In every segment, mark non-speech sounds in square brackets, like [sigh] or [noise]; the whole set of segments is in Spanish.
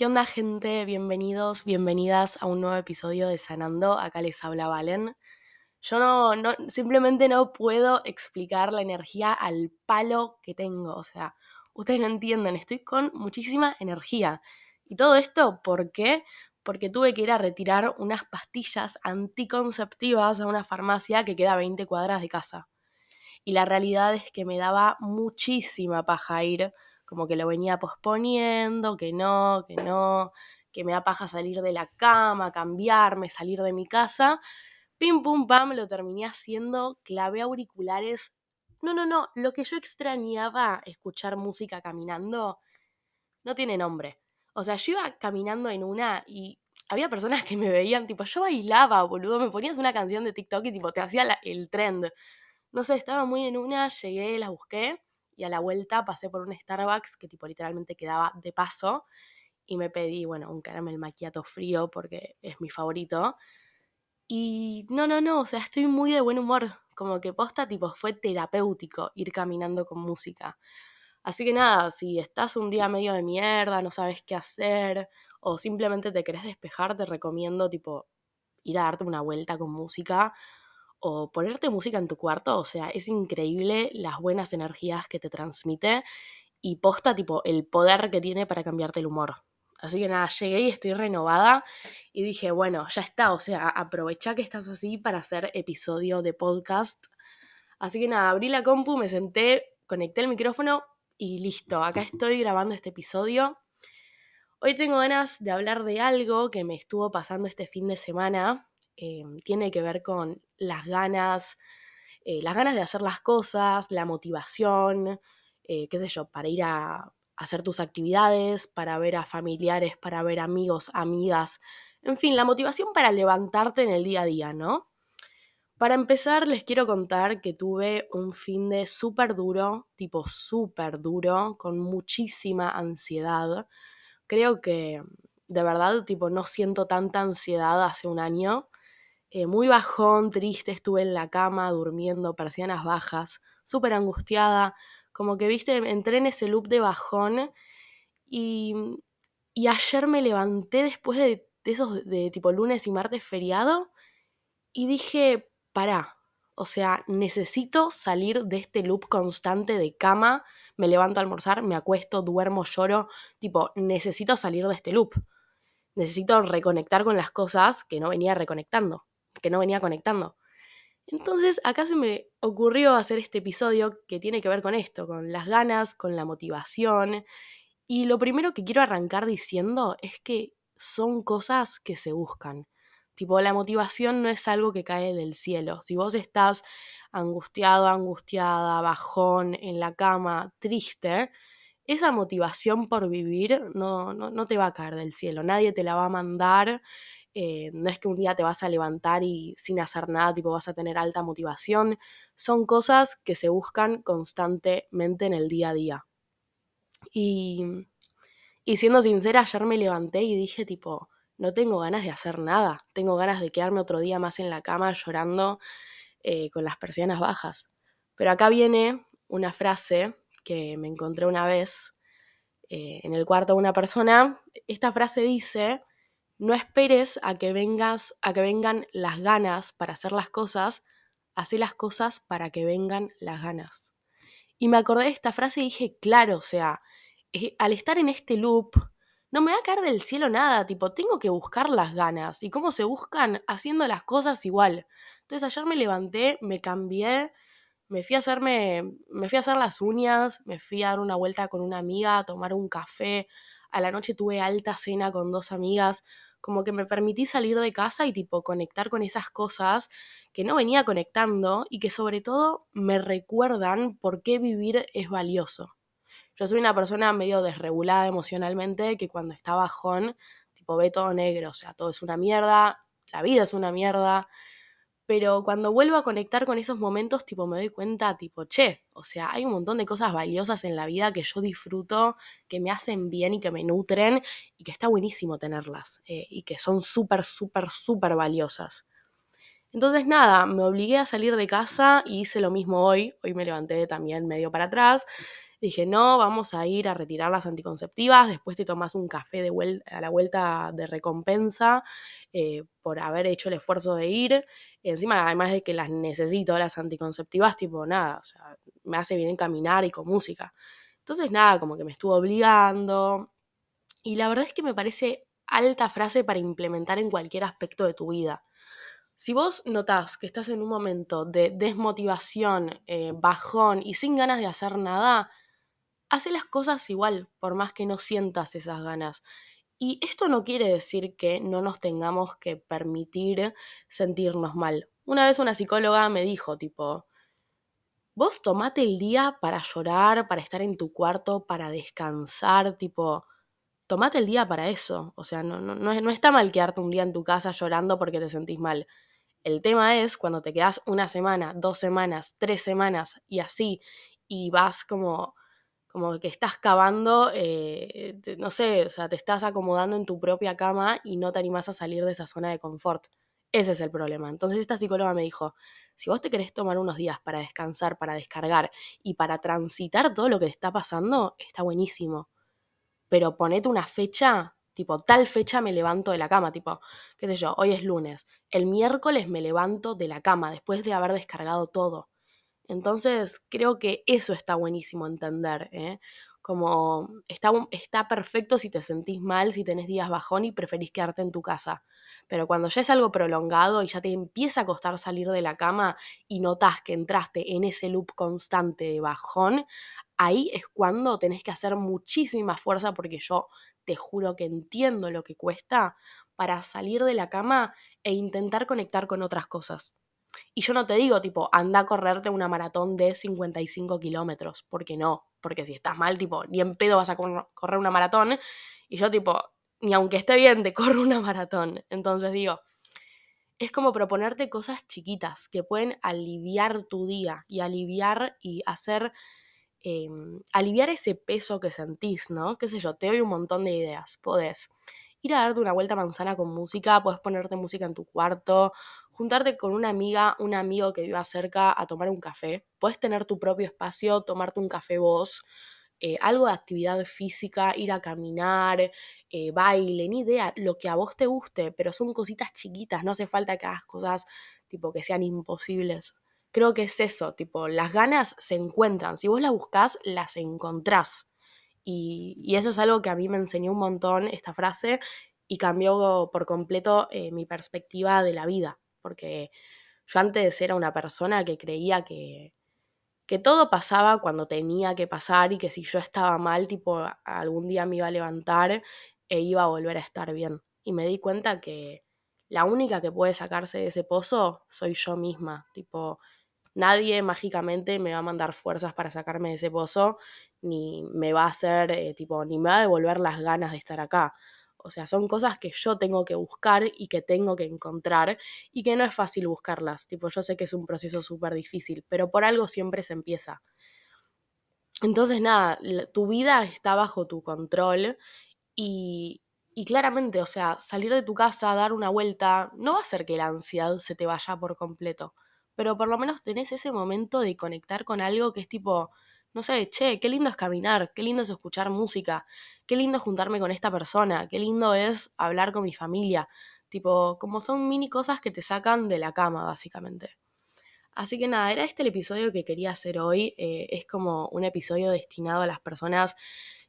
¿Qué onda gente? Bienvenidos, bienvenidas a un nuevo episodio de Sanando. Acá les habla Valen. Yo no, no, simplemente no puedo explicar la energía al palo que tengo. O sea, ustedes no entienden, estoy con muchísima energía. Y todo esto, ¿por qué? Porque tuve que ir a retirar unas pastillas anticonceptivas a una farmacia que queda a 20 cuadras de casa. Y la realidad es que me daba muchísima paja ir como que lo venía posponiendo, que no, que no, que me da paja salir de la cama, cambiarme, salir de mi casa. Pim pum pam, lo terminé haciendo, clavé auriculares. No, no, no, lo que yo extrañaba escuchar música caminando no tiene nombre. O sea, yo iba caminando en una y había personas que me veían, tipo, yo bailaba, boludo, me ponías una canción de TikTok y tipo, te hacía el trend. No sé, estaba muy en una, llegué, la busqué y a la vuelta pasé por un Starbucks que tipo literalmente quedaba de paso y me pedí, bueno, un caramel maquiato frío porque es mi favorito. Y no, no, no, o sea, estoy muy de buen humor, como que posta tipo fue terapéutico ir caminando con música. Así que nada, si estás un día medio de mierda, no sabes qué hacer o simplemente te querés despejar, te recomiendo tipo ir a darte una vuelta con música o ponerte música en tu cuarto, o sea, es increíble las buenas energías que te transmite y posta tipo el poder que tiene para cambiarte el humor. Así que nada, llegué y estoy renovada y dije, bueno, ya está, o sea, aprovecha que estás así para hacer episodio de podcast. Así que nada, abrí la compu, me senté, conecté el micrófono y listo, acá estoy grabando este episodio. Hoy tengo ganas de hablar de algo que me estuvo pasando este fin de semana eh, tiene que ver con las ganas, eh, las ganas de hacer las cosas, la motivación, eh, qué sé yo, para ir a hacer tus actividades, para ver a familiares, para ver amigos, amigas, en fin, la motivación para levantarte en el día a día, ¿no? Para empezar, les quiero contar que tuve un fin de súper duro, tipo súper duro, con muchísima ansiedad. Creo que de verdad, tipo, no siento tanta ansiedad hace un año. Eh, muy bajón, triste, estuve en la cama durmiendo, persianas bajas, súper angustiada, como que, viste, entré en ese loop de bajón y, y ayer me levanté después de, esos de tipo lunes y martes feriado y dije, pará, o sea, necesito salir de este loop constante de cama, me levanto a almorzar, me acuesto, duermo, lloro, tipo, necesito salir de este loop. Necesito reconectar con las cosas que no venía reconectando que no venía conectando. Entonces acá se me ocurrió hacer este episodio que tiene que ver con esto, con las ganas, con la motivación. Y lo primero que quiero arrancar diciendo es que son cosas que se buscan. Tipo, la motivación no es algo que cae del cielo. Si vos estás angustiado, angustiada, bajón, en la cama, triste, esa motivación por vivir no, no, no te va a caer del cielo. Nadie te la va a mandar eh, no es que un día te vas a levantar y sin hacer nada, tipo vas a tener alta motivación. Son cosas que se buscan constantemente en el día a día. Y, y siendo sincera, ayer me levanté y dije tipo, no tengo ganas de hacer nada, tengo ganas de quedarme otro día más en la cama llorando eh, con las persianas bajas. Pero acá viene una frase que me encontré una vez eh, en el cuarto de una persona. Esta frase dice, no esperes a que vengas, a que vengan las ganas para hacer las cosas, haz las cosas para que vengan las ganas. Y me acordé de esta frase y dije, claro, o sea, eh, al estar en este loop, no me va a caer del cielo nada, tipo, tengo que buscar las ganas. ¿Y cómo se buscan? Haciendo las cosas igual. Entonces ayer me levanté, me cambié, me fui a hacerme, me fui a hacer las uñas, me fui a dar una vuelta con una amiga, a tomar un café. A la noche tuve alta cena con dos amigas como que me permití salir de casa y tipo conectar con esas cosas que no venía conectando y que sobre todo me recuerdan por qué vivir es valioso. Yo soy una persona medio desregulada emocionalmente que cuando está bajón, tipo ve todo negro, o sea, todo es una mierda, la vida es una mierda, pero cuando vuelvo a conectar con esos momentos, tipo, me doy cuenta, tipo, che, o sea, hay un montón de cosas valiosas en la vida que yo disfruto, que me hacen bien y que me nutren y que está buenísimo tenerlas eh, y que son súper, súper, súper valiosas. Entonces, nada, me obligué a salir de casa y hice lo mismo hoy. Hoy me levanté también medio para atrás. Dije, no, vamos a ir a retirar las anticonceptivas, después te tomas un café de a la vuelta de recompensa eh, por haber hecho el esfuerzo de ir. encima, además de que las necesito, las anticonceptivas, tipo, nada, o sea, me hace bien caminar y con música. Entonces, nada, como que me estuvo obligando. Y la verdad es que me parece alta frase para implementar en cualquier aspecto de tu vida. Si vos notás que estás en un momento de desmotivación, eh, bajón y sin ganas de hacer nada, hace las cosas igual, por más que no sientas esas ganas. Y esto no quiere decir que no nos tengamos que permitir sentirnos mal. Una vez una psicóloga me dijo, tipo, vos tomate el día para llorar, para estar en tu cuarto, para descansar, tipo, tomate el día para eso. O sea, no, no, no, está mal quedarte un día en tu casa llorando porque te sentís mal. El tema es cuando te quedas una semana, dos semanas, tres semanas y así, y vas como, como que estás cavando, eh, no sé, o sea, te estás acomodando en tu propia cama y no te animás a salir de esa zona de confort. Ese es el problema. Entonces esta psicóloga me dijo, si vos te querés tomar unos días para descansar, para descargar y para transitar todo lo que te está pasando, está buenísimo pero ponete una fecha, tipo, tal fecha me levanto de la cama, tipo, qué sé yo, hoy es lunes, el miércoles me levanto de la cama después de haber descargado todo. Entonces, creo que eso está buenísimo entender, ¿eh? Como está, perfecto si te sentís mal, si tenés días bajón y preferís quedarte en tu casa. Pero cuando ya es algo prolongado y ya te empieza a costar salir de la cama y notas que entraste en ese loop constante de bajón, ahí es cuando tenés que hacer muchísima fuerza porque yo te juro que entiendo lo que cuesta para salir de la cama e intentar conectar con otras cosas. Y yo no te digo, tipo, anda a correrte una maratón de 55 kilómetros, porque no, porque si estás mal, tipo, ni en pedo vas a correr una maratón. Y yo, tipo, ni aunque esté bien, te [laughs] corro una maratón. Entonces digo, es como proponerte cosas chiquitas que pueden aliviar tu día y aliviar y hacer Em, aliviar ese peso que sentís, ¿no? Qué sé yo, te doy un montón de ideas. Podés ir a darte una vuelta manzana con música, podés ponerte música en tu cuarto, juntarte con una amiga, un amigo que viva cerca a tomar un café. Podés tener tu propio espacio, tomarte un café vos, eh, algo de actividad física, ir a caminar, eh, baile, ni idea, lo que a vos te guste, pero son cositas chiquitas, no hace falta que hagas cosas tipo que sean imposibles creo que es eso, tipo, las ganas se encuentran, si vos las buscas, las encontrás. Y, eso es algo que a mí me enseñó un montón esta frase y cambió por completo eh, mi perspectiva de la vida, porque yo antes era una persona que creía que, que todo pasaba cuando tenía que pasar y que si yo estaba mal, tipo, algún día me iba a levantar e iba a volver a estar bien. Y me di cuenta que la única que puede sacarse de ese pozo soy yo misma, tipo, Nadie mágicamente me va a mandar fuerzas para sacarme de ese pozo, ni me va a hacer, eh, tipo, ni me va a devolver las ganas de estar acá. O sea, son cosas que yo tengo que buscar y que tengo que encontrar y que no es fácil buscarlas. Tipo, yo sé que es un proceso súper difícil, pero por algo siempre se empieza. Entonces, nada, tu vida está bajo tu control y, y claramente, o sea, salir de tu casa, dar una vuelta, no va a hacer que la ansiedad se te vaya por completo pero por lo menos tenés ese momento de conectar con algo que es tipo, no sé, che, qué lindo es caminar, qué lindo es escuchar música, qué lindo es juntarme con esta persona, qué lindo es hablar con mi familia, tipo, como son mini cosas que te sacan de la cama, básicamente. Así que nada, era este el episodio que quería hacer hoy. Eh, es como un episodio destinado a las personas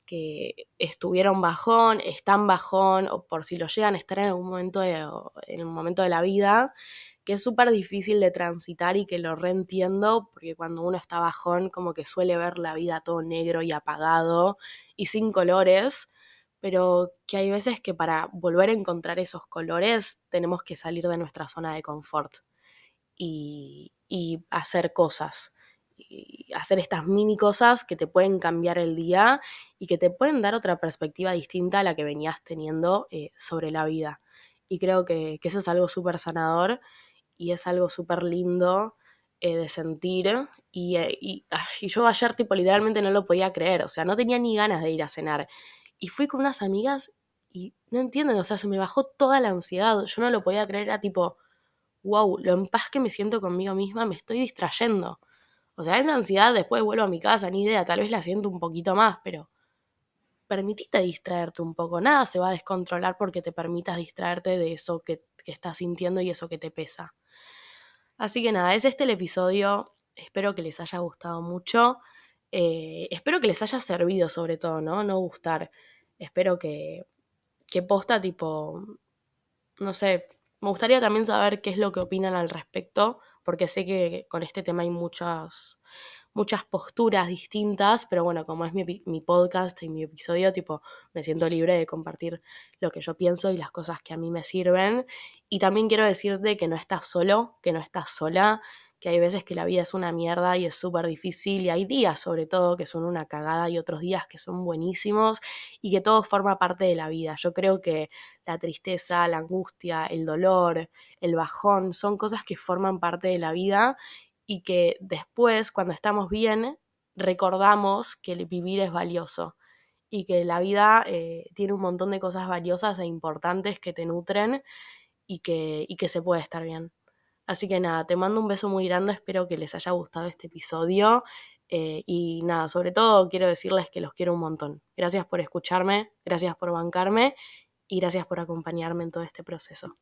que estuvieron bajón, están bajón, o por si lo llegan a estar en algún momento en un momento de la vida es súper difícil de transitar y que lo reentiendo, porque cuando uno está bajón como que suele ver la vida todo negro y apagado y sin colores, pero que hay veces que para volver a encontrar esos colores tenemos que salir de nuestra zona de confort y, y hacer cosas. Hacer estas mini cosas que te pueden cambiar el día y que te pueden dar otra perspectiva distinta a la que venías teniendo eh, sobre la vida. Y creo que, que eso es algo súper sanador y es algo súper lindo eh, de sentir. Y, eh, y, yo ayer, tipo, literalmente no lo podía creer, o sea, no tenía ni ganas de ir a cenar. Y fui con unas amigas y no entienden, o sea, se me bajó toda la ansiedad, yo no lo podía creer, era tipo, wow, lo en paz que me siento conmigo misma, me estoy distrayendo. O sea, esa ansiedad después vuelvo a mi casa, ni idea, tal vez la siento un poquito más, pero permitite distraerte un poco. Nada se va a descontrolar porque te permitas distraerte de eso que, estás sintiendo y eso que te pesa. Así que nada, es este el episodio. Espero que les haya gustado mucho. Eh, espero que les haya servido sobre todo, ¿no? No gustar. Espero que, que posta tipo, no sé, me gustaría también saber qué es lo que opinan al respecto, porque sé que con este tema hay muchas, muchas posturas distintas, pero bueno, como es mi, mi, podcast y mi episodio, tipo, me siento libre de compartir lo que yo pienso y las cosas que a mí me sirven. Y también quiero decirte que no estás solo, que no estás sola, que hay veces que la vida es una mierda y es súper difícil y hay días sobre todo que son una cagada y otros días que son buenísimos y que todo forma parte de la vida. Yo creo que la tristeza, la angustia, el dolor, el bajón son cosas que forman parte de la vida y que después, cuando estamos bien, recordamos que el vivir es valioso y que la vida eh, tiene un montón de cosas valiosas e importantes que te nutren y que, y que se puede estar bien. Así que nada, te mando un beso muy grande, espero que les haya gustado este episodio. Eh, y nada, sobre todo quiero decirles que los quiero un montón. Gracias por escucharme, gracias por bancarme y gracias por acompañarme en todo este proceso.